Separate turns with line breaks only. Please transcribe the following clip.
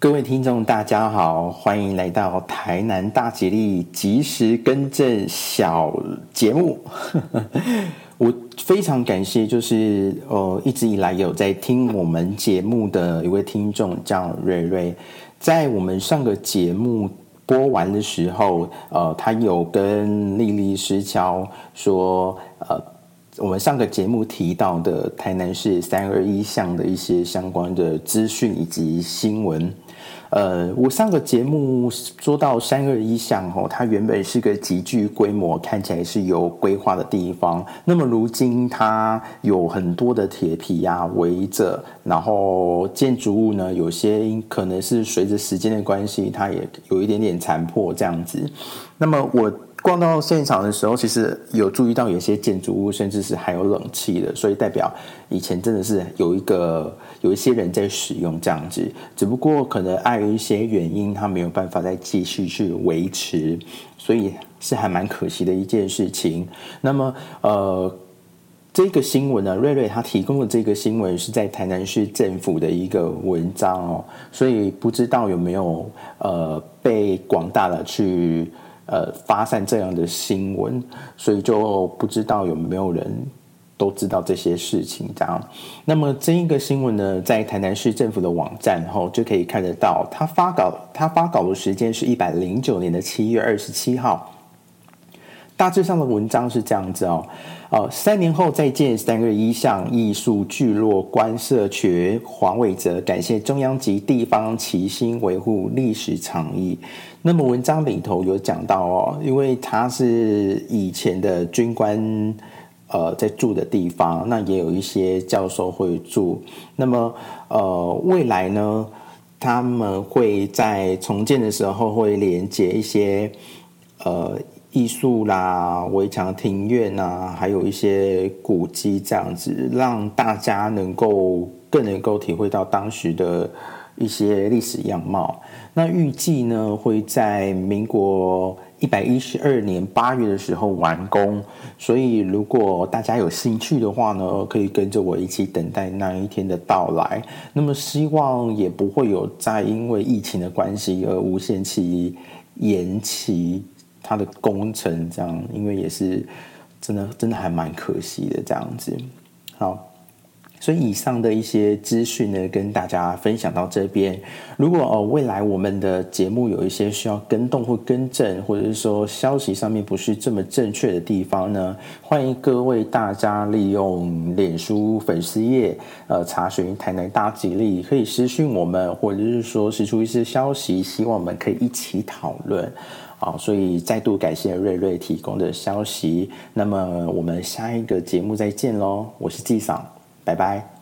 各位听众，大家好，欢迎来到台南大吉利及时更正小节目。我非常感谢，就是呃一直以来有在听我们节目的一位听众叫瑞瑞，在我们上个节目播完的时候，呃，他有跟丽丽师敲说，呃。我们上个节目提到的台南市三二一项的一些相关的资讯以及新闻，呃，我上个节目说到三二一项哦，它原本是个极具规模、看起来是有规划的地方，那么如今它有很多的铁皮啊围着，然后建筑物呢，有些可能是随着时间的关系，它也有一点点残破这样子，那么我。逛到现场的时候，其实有注意到有些建筑物甚至是还有冷气的，所以代表以前真的是有一个有一些人在使用这样子。只不过可能碍于一些原因，他没有办法再继续去维持，所以是还蛮可惜的一件事情。那么，呃，这个新闻呢，瑞瑞他提供的这个新闻是在台南市政府的一个文章哦，所以不知道有没有呃被广大的去。呃，发散这样的新闻，所以就不知道有没有人都知道这些事情。这样，那么这一个新闻呢，在台南市政府的网站后就可以看得到，他发稿，他发稿的时间是一百零九年的七月二十七号。大致上的文章是这样子哦，哦，三年后再见，三个一项艺术聚落观社群，黄伟哲感谢中央及地方齐心维护历史长意。那么文章里头有讲到哦，因为他是以前的军官，呃，在住的地方，那也有一些教授会住。那么呃，未来呢，他们会在重建的时候会连接一些呃。艺术啦，围墙庭院啊，还有一些古迹这样子，让大家能够更能够体会到当时的一些历史样貌。那预计呢会在民国一百一十二年八月的时候完工，所以如果大家有兴趣的话呢，可以跟着我一起等待那一天的到来。那么希望也不会有再因为疫情的关系而无限期延期。它的工程这样，因为也是真的，真的还蛮可惜的这样子。好，所以以上的一些资讯呢，跟大家分享到这边。如果哦未来我们的节目有一些需要更动或更正，或者是说消息上面不是这么正确的地方呢，欢迎各位大家利用脸书粉丝页呃查询台南大吉利，可以私讯我们，或者是说释出一些消息，希望我们可以一起讨论。好，所以再度感谢瑞瑞提供的消息。那么我们下一个节目再见喽，我是纪嫂，拜拜。